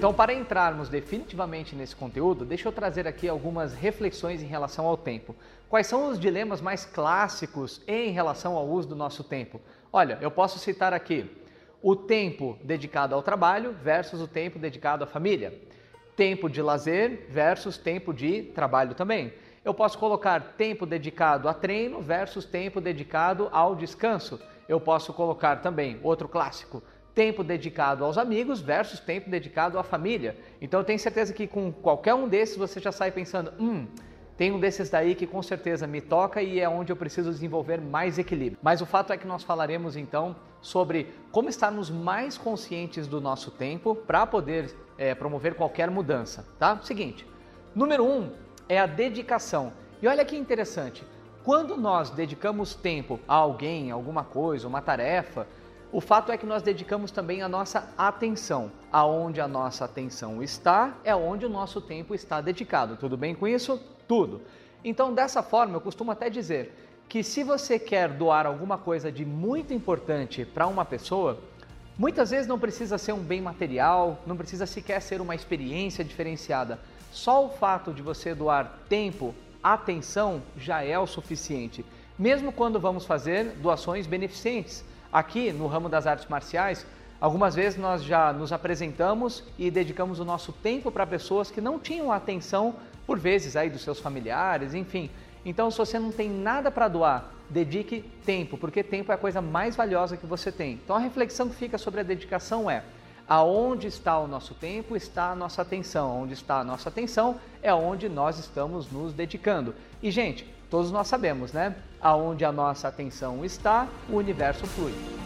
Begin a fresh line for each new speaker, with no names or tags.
Então, para entrarmos definitivamente nesse conteúdo, deixa eu trazer aqui algumas reflexões em relação ao tempo. Quais são os dilemas mais clássicos em relação ao uso do nosso tempo? Olha, eu posso citar aqui o tempo dedicado ao trabalho versus o tempo dedicado à família. Tempo de lazer versus tempo de trabalho também. Eu posso colocar tempo dedicado a treino versus tempo dedicado ao descanso. Eu posso colocar também outro clássico, tempo dedicado aos amigos versus tempo dedicado à família. Então eu tenho certeza que com qualquer um desses você já sai pensando, hum, tem um desses daí que com certeza me toca e é onde eu preciso desenvolver mais equilíbrio. Mas o fato é que nós falaremos então sobre como estarmos mais conscientes do nosso tempo para poder é, promover qualquer mudança, tá? Seguinte, número um é a dedicação. E olha que interessante, quando nós dedicamos tempo a alguém, alguma coisa, uma tarefa, o fato é que nós dedicamos também a nossa atenção. Aonde a nossa atenção está, é onde o nosso tempo está dedicado. Tudo bem com isso? tudo. Então, dessa forma, eu costumo até dizer que se você quer doar alguma coisa de muito importante para uma pessoa, muitas vezes não precisa ser um bem material, não precisa sequer ser uma experiência diferenciada. Só o fato de você doar tempo, atenção, já é o suficiente. Mesmo quando vamos fazer doações beneficentes. Aqui no ramo das artes marciais, Algumas vezes nós já nos apresentamos e dedicamos o nosso tempo para pessoas que não tinham atenção por vezes aí dos seus familiares, enfim. Então, se você não tem nada para doar, dedique tempo, porque tempo é a coisa mais valiosa que você tem. Então, a reflexão que fica sobre a dedicação é: aonde está o nosso tempo, está a nossa atenção. Onde está a nossa atenção é onde nós estamos nos dedicando. E, gente, todos nós sabemos, né? Aonde a nossa atenção está, o universo flui.